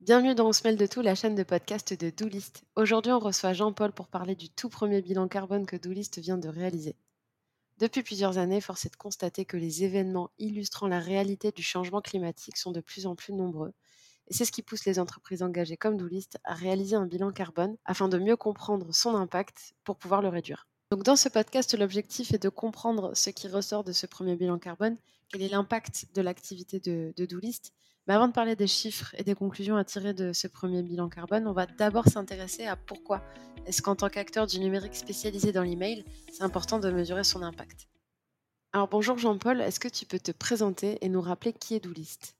Bienvenue dans On se mêle de tout, la chaîne de podcast de Doolist. Aujourd'hui, on reçoit Jean-Paul pour parler du tout premier bilan carbone que Doolist vient de réaliser. Depuis plusieurs années, force est de constater que les événements illustrant la réalité du changement climatique sont de plus en plus nombreux. Et c'est ce qui pousse les entreprises engagées comme Doolist à réaliser un bilan carbone afin de mieux comprendre son impact pour pouvoir le réduire. Donc dans ce podcast, l'objectif est de comprendre ce qui ressort de ce premier bilan carbone, quel est l'impact de l'activité de, de Doolist, mais avant de parler des chiffres et des conclusions à tirer de ce premier bilan carbone, on va d'abord s'intéresser à pourquoi. Est-ce qu'en tant qu'acteur du numérique spécialisé dans l'email, c'est important de mesurer son impact? Alors bonjour Jean-Paul, est-ce que tu peux te présenter et nous rappeler qui est Doolist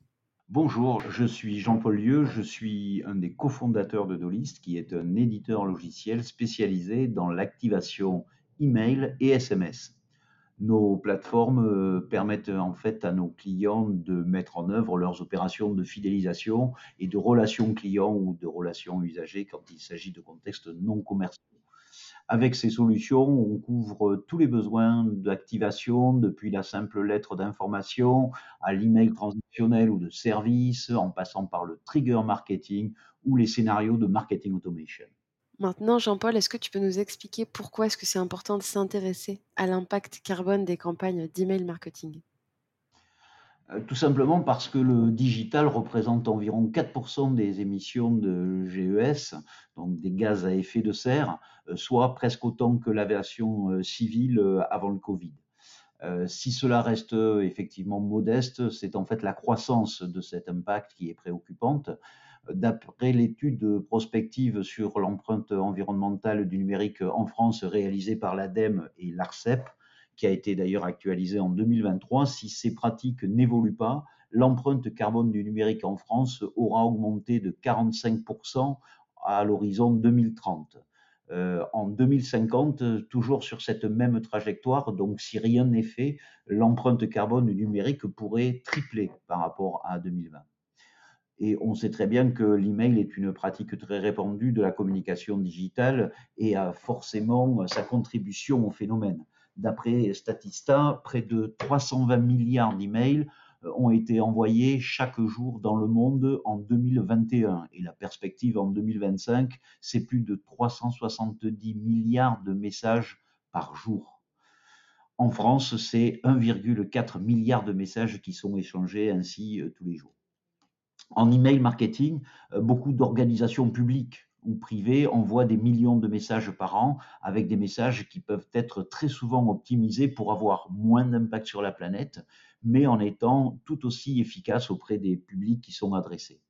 Bonjour, je suis Jean-Paul Lieu, je suis un des cofondateurs de Doolist, qui est un éditeur logiciel spécialisé dans l'activation email et SMS. Nos plateformes euh, permettent en fait à nos clients de mettre en œuvre leurs opérations de fidélisation et de relations clients ou de relations usagers quand il s'agit de contextes non commerciaux. Avec ces solutions, on couvre tous les besoins d'activation, depuis la simple lettre d'information à l'email transactionnel ou de service, en passant par le trigger marketing ou les scénarios de marketing automation. Maintenant, Jean-Paul, est-ce que tu peux nous expliquer pourquoi est-ce que c'est important de s'intéresser à l'impact carbone des campagnes d'email marketing? Tout simplement parce que le digital représente environ 4% des émissions de GES, donc des gaz à effet de serre, euh, soit presque autant que l'aviation euh, civile avant le Covid. si cela reste effectivement modeste, c'est en fait la croissance de cet impact qui est préoccupante. D'après l'étude prospective sur l'empreinte environnementale du numérique en France réalisée par l'ADEME et l'ARCEP, qui a été d'ailleurs actualisée en 2023, si ces pratiques n'évoluent pas, l'empreinte carbone du numérique en France aura augmenté de 45% à l'horizon 2030. Euh, en 2050, toujours sur cette même trajectoire, donc si rien n'est fait, l'empreinte carbone du numérique pourrait tripler par rapport à 2020. Et on sait très bien que l'email est une pratique très répandue de la communication digitale et a forcément sa contribution au phénomène. D'après Statista, près de 320 milliards d'emails euh, ont été envoyés chaque jour dans le monde en 2021. Et la perspective en 2025, c'est plus de 370 milliards de messages par jour. En France, c'est 1,4 milliard de messages qui sont échangés ainsi euh, tous les jours. En email marketing, euh, beaucoup d'organisations publiques ou privées envoient des millions de messages par an avec des messages qui peuvent être très souvent optimisés pour avoir moins d'impact sur la planète, mais en étant tout aussi efficaces auprès des publics qui sont adressés.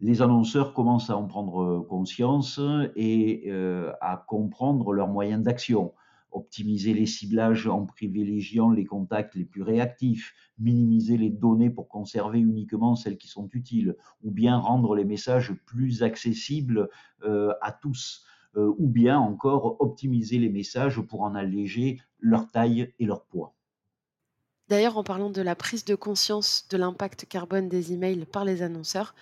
Les annonceurs commencent à en prendre conscience et euh, à comprendre leurs moyens d'action optimiser les ciblages en privilégiant les contacts les plus réactifs, minimiser les données pour conserver uniquement celles qui sont utiles, ou bien rendre les messages plus accessibles euh, à tous, euh, ou bien encore optimiser les messages pour en alléger leur taille et leur poids. D'ailleurs, en parlant de la prise de conscience de l'impact carbone des emails par les annonceurs,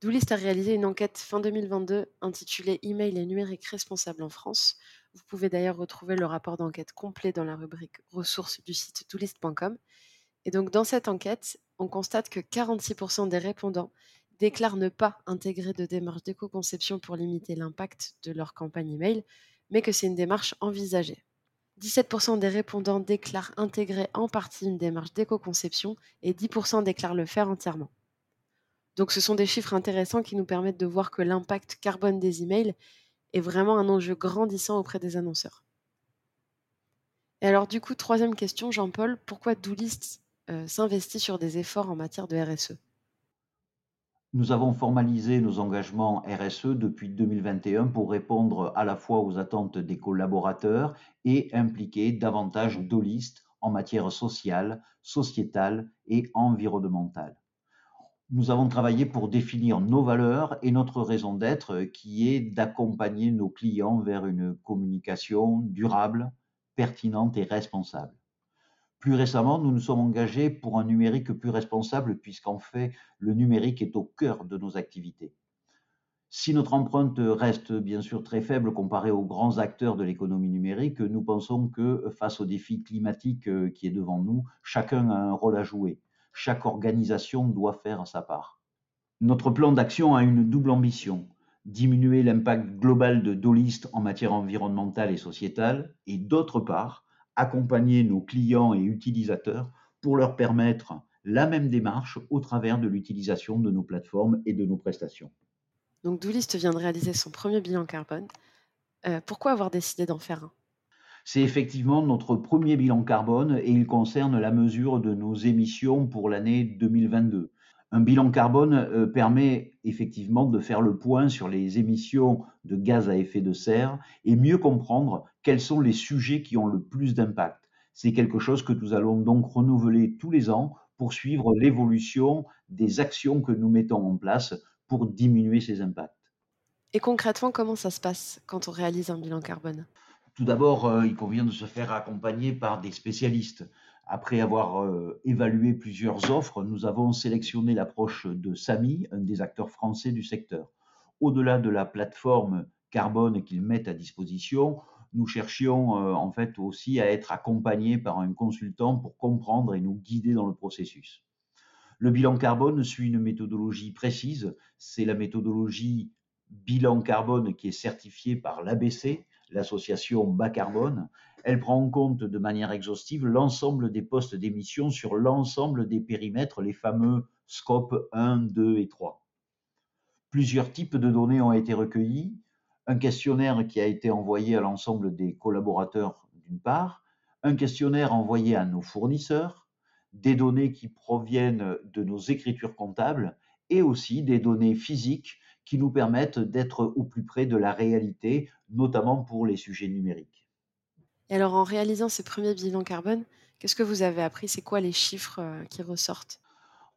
Doolist a réalisé une enquête fin 2022 intitulée Email et numérique responsable en France, vous pouvez d'ailleurs retrouver le rapport d'enquête complet dans la rubrique ressources du site toolist.com. Et donc dans cette enquête, on constate que 46% des répondants déclarent ne pas intégrer de démarche d'éco-conception pour limiter l'impact de leur campagne email, mais que c'est une démarche envisagée. 17% des répondants déclarent intégrer en partie une démarche d'éco-conception et 10% déclarent le faire entièrement. Donc ce sont des chiffres intéressants qui nous permettent de voir que l'impact carbone des emails est vraiment un enjeu grandissant auprès des annonceurs. Et alors du coup, troisième question, Jean-Paul, pourquoi Doolist euh, s'investit sur des efforts en matière de RSE Nous avons formalisé nos engagements RSE depuis 2021 pour répondre à la fois aux attentes des collaborateurs et impliquer davantage Doolist en matière sociale, sociétale et environnementale nous avons travaillé pour définir nos valeurs et notre raison d'être qui est d'accompagner nos clients vers une communication durable, pertinente et responsable. Plus récemment, nous nous sommes engagés pour un numérique plus responsable puisqu'en fait, le numérique est au cœur de nos activités. Si notre empreinte reste bien sûr très faible comparée aux grands acteurs de l'économie numérique, nous pensons que face au défi climatique euh, qui est devant nous, chacun a un rôle à jouer. Chaque organisation doit faire sa part. Notre plan d'action a une double ambition diminuer l'impact global de Dolist en matière environnementale et sociétale, et d'autre part, accompagner nos clients et utilisateurs pour leur permettre la même démarche au travers de l'utilisation de nos plateformes et de nos prestations. Donc Doolist vient de réaliser son premier bilan carbone. Euh, pourquoi avoir décidé d'en faire un? C'est effectivement notre premier bilan carbone et il concerne la mesure de nos émissions pour l'année 2022. Un bilan carbone euh, permet effectivement de faire le point sur les émissions de gaz à effet de serre et mieux comprendre quels sont les sujets qui ont le plus d'impact. C'est quelque chose que nous allons donc renouveler tous les ans pour suivre l'évolution des actions que nous mettons en place pour diminuer ces impacts. Et concrètement, comment ça se passe quand on réalise un bilan carbone? Tout d'abord, euh, il convient de se faire accompagner par des spécialistes. Après avoir euh, évalué plusieurs offres, nous avons sélectionné l'approche de Sami, un des acteurs français du secteur. Au-delà de la plateforme carbone qu'ils mettent à disposition, nous cherchions euh, en fait aussi à être accompagnés par un consultant pour comprendre et nous guider dans le processus. Le bilan carbone suit une méthodologie précise. C'est la méthodologie bilan carbone qui est certifiée par l'ABC, l'association bas carbone. Elle prend en compte de manière exhaustive l'ensemble des postes d'émission sur l'ensemble des périmètres, les fameux scopes 1, 2 et 3. Plusieurs types de données ont été recueillis. Un questionnaire qui a été envoyé à l'ensemble des collaborateurs d'une part, un questionnaire envoyé à nos fournisseurs, des données qui proviennent de nos écritures comptables et aussi des données physiques qui nous permettent d'être au plus près de la réalité, notamment pour les sujets numériques. Et alors en réalisant ces premiers bilans carbone, qu'est-ce que vous avez appris? C'est quoi les chiffres euh, qui ressortent?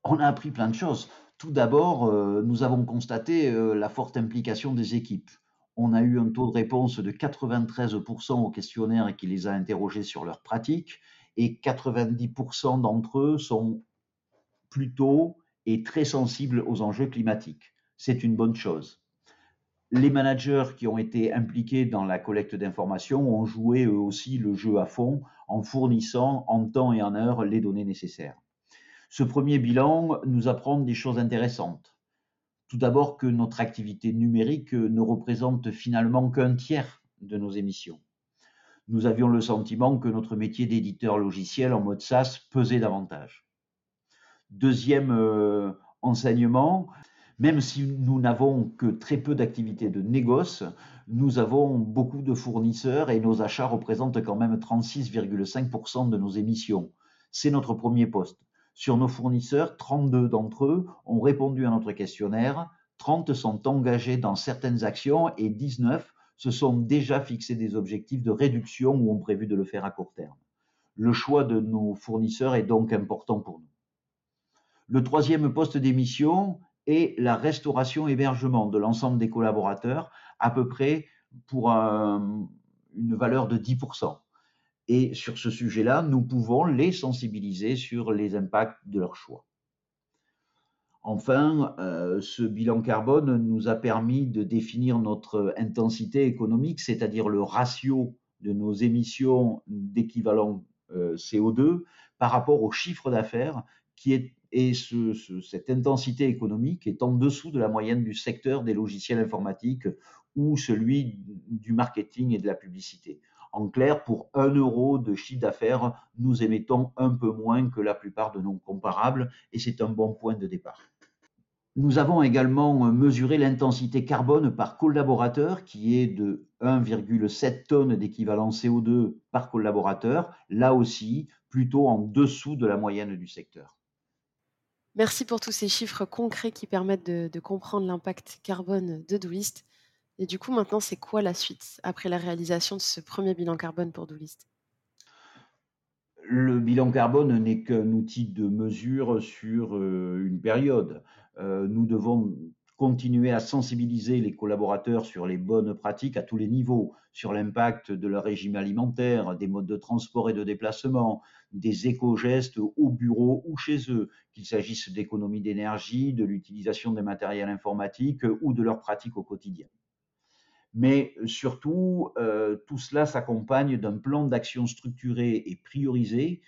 On a appris plein de choses. Tout d'abord, euh, nous avons constaté euh, la forte implication des équipes. On a eu un taux de réponse de 93% au questionnaire qui les a interrogés sur leurs pratiques et 90% d'entre eux sont plutôt et très sensibles aux enjeux climatiques. C'est une bonne chose. Les managers qui ont été impliqués dans la collecte d'informations ont joué eux aussi le jeu à fond en fournissant en temps et en heure les données nécessaires. Ce premier bilan nous apprend des choses intéressantes. Tout d'abord que notre activité numérique ne représente finalement qu'un tiers de nos émissions nous avions le sentiment que notre métier d'éditeur logiciel en mode SaaS pesait davantage. Deuxième euh, enseignement, même si nous n'avons que très peu d'activités de négoce, nous avons beaucoup de fournisseurs et nos achats représentent quand même 36,5% de nos émissions. C'est notre premier poste. Sur nos fournisseurs, 32 d'entre eux ont répondu à notre questionnaire, 30 sont engagés dans certaines actions et 19 se sont déjà fixés des objectifs de réduction ou ont prévu de le faire à court terme. Le choix de nos fournisseurs est donc important pour nous. Le troisième poste d'émission est la restauration-hébergement de l'ensemble des collaborateurs, à peu près pour une valeur de 10%. Et sur ce sujet-là, nous pouvons les sensibiliser sur les impacts de leur choix. Enfin, euh, ce bilan carbone nous a permis de définir notre intensité économique, c'est-à-dire le ratio de nos émissions d'équivalent euh, CO2 par rapport au chiffre d'affaires qui est et cette intensité économique est en dessous de la moyenne du secteur des logiciels informatiques ou celui du marketing et de la publicité. En clair, pour un euro de chiffre d'affaires, nous émettons un peu moins que la plupart de nos comparables et c'est un bon point de départ. Nous avons également mesuré l'intensité carbone par collaborateur qui est de 1,7 tonnes d'équivalent CO2 par collaborateur, là aussi plutôt en dessous de la moyenne du secteur. Merci pour tous ces chiffres concrets qui permettent de, comprendre l'impact carbone de Doolist. Et du coup, maintenant, c'est quoi la suite après la réalisation de ce premier bilan carbone pour Doolist? Le bilan carbone n'est qu'un outil de mesure sur euh, une période. Euh, nous devons continuer à sensibiliser les collaborateurs sur les bonnes pratiques à tous les niveaux, sur l'impact de leur régime alimentaire, des modes de transport et de déplacement, des éco-gestes au bureau ou chez eux, qu'il s'agisse d'économie d'énergie, de l'utilisation des matériels informatiques ou de leurs pratiques au quotidien. Mais surtout, euh, tout cela s'accompagne d'un plan d'action structuré et priorisé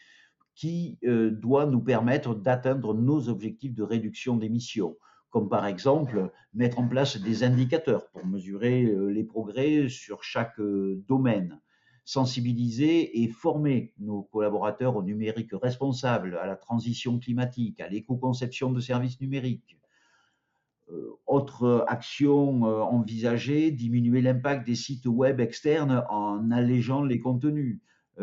qui euh, doit nous permettre d'atteindre nos objectifs de réduction d'émissions comme par exemple mettre en place des indicateurs pour mesurer euh, les progrès sur chaque euh, domaine, sensibiliser et former nos collaborateurs au numérique responsable, à la transition climatique, à l'éco-conception de services numériques. Euh, autre action envisagée, diminuer l'impact des sites web externes en allégeant les contenus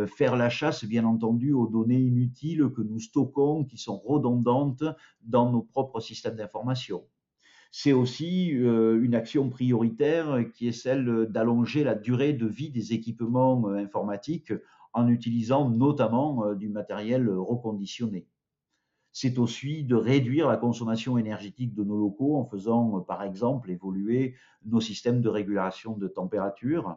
faire la chasse, bien entendu, aux données inutiles que nous stockons, qui sont redondantes dans nos propres systèmes d'information. C'est aussi euh, une action prioritaire qui est celle d'allonger la durée de vie des équipements euh, informatiques en utilisant notamment euh, du matériel reconditionné. C'est aussi de réduire la consommation énergétique de nos locaux en faisant, par exemple, évoluer nos systèmes de régulation de température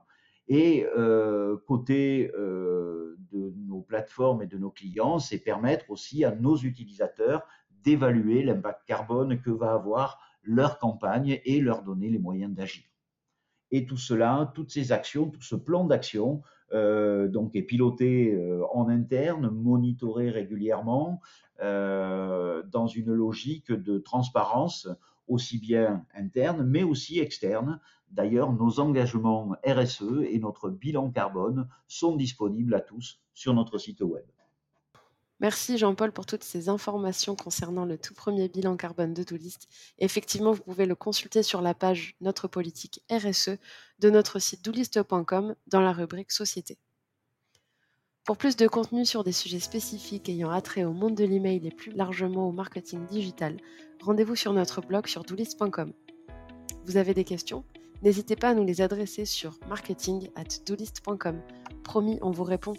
et euh, côté euh, de nos plateformes et de nos clients, c'est permettre aussi à nos utilisateurs d'évaluer l'impact carbone que va avoir leur campagne et leur donner les moyens d'agir. Et tout cela, toutes ces actions, tout ce plan d'action, euh, donc est piloté en interne, monitoré régulièrement, dans une logique de transparence aussi bien interne, mais aussi externe. D'ailleurs, nos engagements RSE et notre bilan carbone sont disponibles à tous sur notre site web. Merci Jean-Paul pour toutes ces informations concernant le tout premier bilan carbone de Doulist. Effectivement, vous pouvez le consulter sur la page Notre politique RSE de notre site doulist.com dans la rubrique Société. Pour plus de contenu sur des sujets spécifiques ayant attrait au monde de l'email et plus largement au marketing digital, rendez-vous sur notre blog sur doulist.com. Vous avez des questions? N'hésitez pas à nous les adresser sur marketing at. Promis, on vous répond.